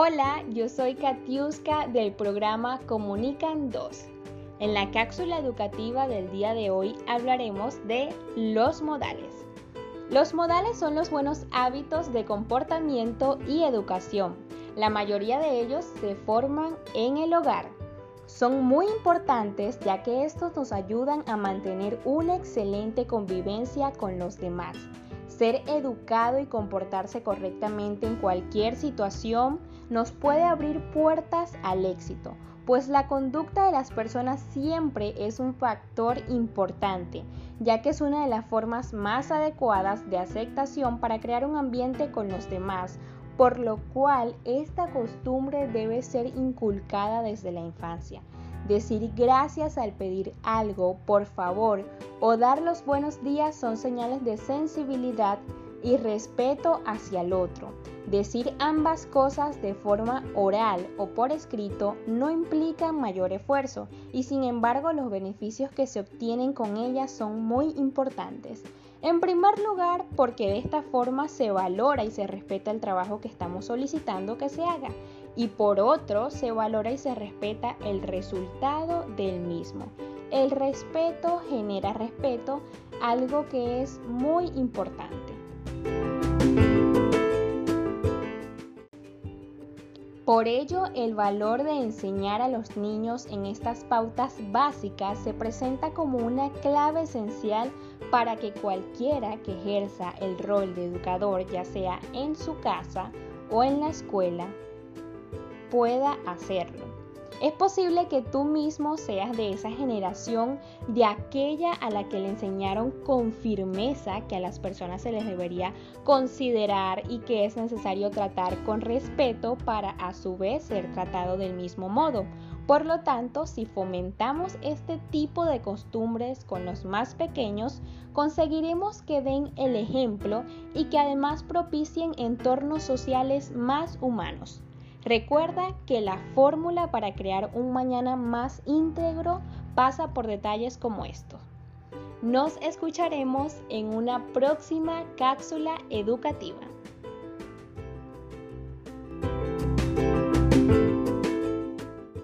Hola, yo soy Katiuska del programa Comunican 2. En la cápsula educativa del día de hoy hablaremos de los modales. Los modales son los buenos hábitos de comportamiento y educación. La mayoría de ellos se forman en el hogar. Son muy importantes ya que estos nos ayudan a mantener una excelente convivencia con los demás. Ser educado y comportarse correctamente en cualquier situación nos puede abrir puertas al éxito, pues la conducta de las personas siempre es un factor importante, ya que es una de las formas más adecuadas de aceptación para crear un ambiente con los demás, por lo cual esta costumbre debe ser inculcada desde la infancia. Decir gracias al pedir algo, por favor, o dar los buenos días son señales de sensibilidad y respeto hacia el otro. Decir ambas cosas de forma oral o por escrito no implica mayor esfuerzo y sin embargo los beneficios que se obtienen con ellas son muy importantes. En primer lugar, porque de esta forma se valora y se respeta el trabajo que estamos solicitando que se haga. Y por otro, se valora y se respeta el resultado del mismo. El respeto genera respeto, algo que es muy importante. Por ello, el valor de enseñar a los niños en estas pautas básicas se presenta como una clave esencial para que cualquiera que ejerza el rol de educador, ya sea en su casa o en la escuela, pueda hacerlo. Es posible que tú mismo seas de esa generación, de aquella a la que le enseñaron con firmeza que a las personas se les debería considerar y que es necesario tratar con respeto para a su vez ser tratado del mismo modo. Por lo tanto, si fomentamos este tipo de costumbres con los más pequeños, conseguiremos que den el ejemplo y que además propicien entornos sociales más humanos. Recuerda que la fórmula para crear un mañana más íntegro pasa por detalles como estos. Nos escucharemos en una próxima cápsula educativa.